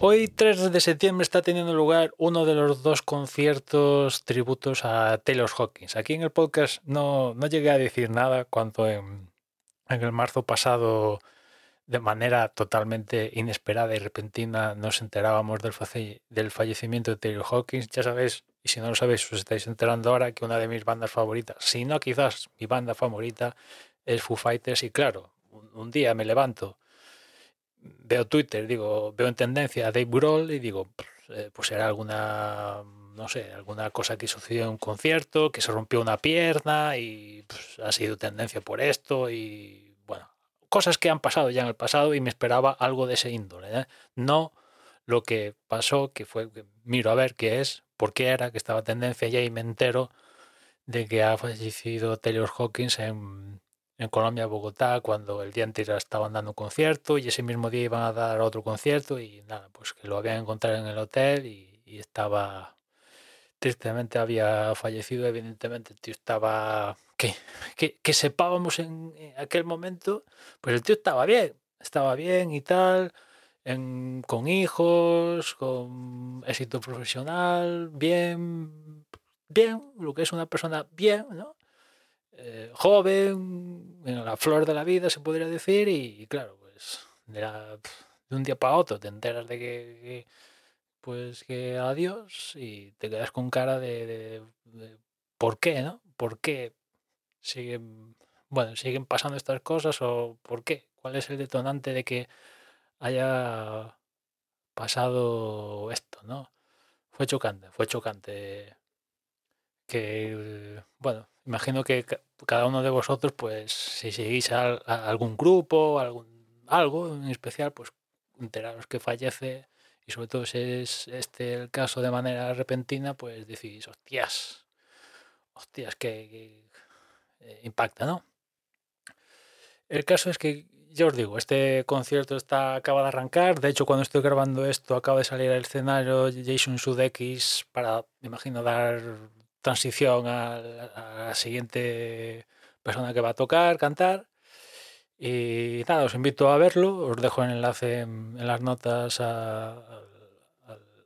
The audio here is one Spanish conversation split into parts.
Hoy, 3 de septiembre, está teniendo lugar uno de los dos conciertos tributos a Taylor Hawkins. Aquí en el podcast no, no llegué a decir nada cuando en, el marzo pasado, de manera totalmente inesperada y repentina, nos enterábamos del, fallecimiento de Taylor Hawkins. Ya sabéis, y si no lo sabéis, os estáis enterando ahora que una de mis bandas favoritas, si no quizás mi banda favorita, es Foo Fighters. Y claro, un día me levanto veo Twitter, digo, veo en tendencia a Dave Grohl y digo, eh, pues será alguna, no sé, alguna cosa que sucedió en un concierto, que se rompió una pierna y pues, ha sido tendencia por esto y bueno, cosas que han pasado ya en el pasado y me esperaba algo de ese índole, ¿eh? no lo que pasó, que fue, que miro a ver qué es, por qué era, que estaba tendencia ya y me entero de que ha fallecido Taylor Hawkins en, en Colombia, Bogotá, cuando el día anterior estaban dando un concierto y ese mismo día iban a dar otro concierto y nada, pues que lo habían encontrado en el hotel y, estaba, tristemente había fallecido, evidentemente el tío estaba, que, que, que sepábamos en, aquel momento, pues el tío estaba bien, estaba bien y tal, con hijos, con éxito profesional, bien, bien, lo que es una persona bien, ¿no? eh, joven, la flor de la vida, se podría decir, y, claro, pues de, un día para otro te enteras de que, pues que adiós y te quedas con cara de, de- de ¿por qué, no? ¿Por qué siguen, bueno, siguen pasando estas cosas o por qué? ¿Cuál es el detonante de que haya pasado esto, no? Fue chocante, fue chocante que, bueno, imagino que ca- cada uno de vosotros, pues, si seguís a algún grupo, algún, algo en especial, pues, enteraros que fallece y sobre todo si es este el caso de manera repentina, pues decís, hostias, hostias, que, que, eh, impacta, ¿no? El caso es que, ya os digo, este concierto está acaba de arrancar. De hecho, cuando estoy grabando esto, acaba de salir al escenario Jason Sudeikis para, me imagino, dar transición a la, siguiente persona que va a tocar, cantar. Y nada, os invito a verlo. Os dejo el enlace en, las notas a,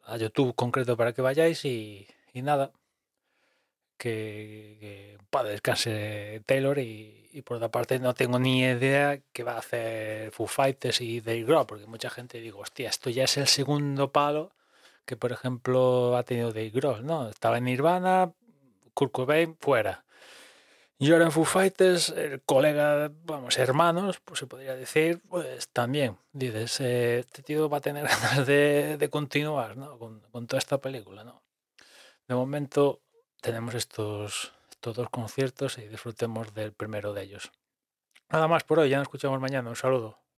a- YouTube concreto para que vayáis. Y, nada, que, que para descanse Taylor y, y por otra parte no tengo ni idea qué va a hacer Foo Fighters y Dave Grohl porque mucha gente digo hostia esto ya es el segundo palo que por ejemplo ha tenido Dave Grohl no estaba en Nirvana Kurt Cobain fuera y ahora en Foo Fighters el colega vamos hermanos pues se podría decir pues también dices eh, este tío va a tener ganas de, de continuar ¿no? con, con toda esta película no de momento tenemos estos, estos dos conciertos y disfrutemos del primero de ellos. Nada más por hoy, ya nos escuchamos mañana. Un saludo.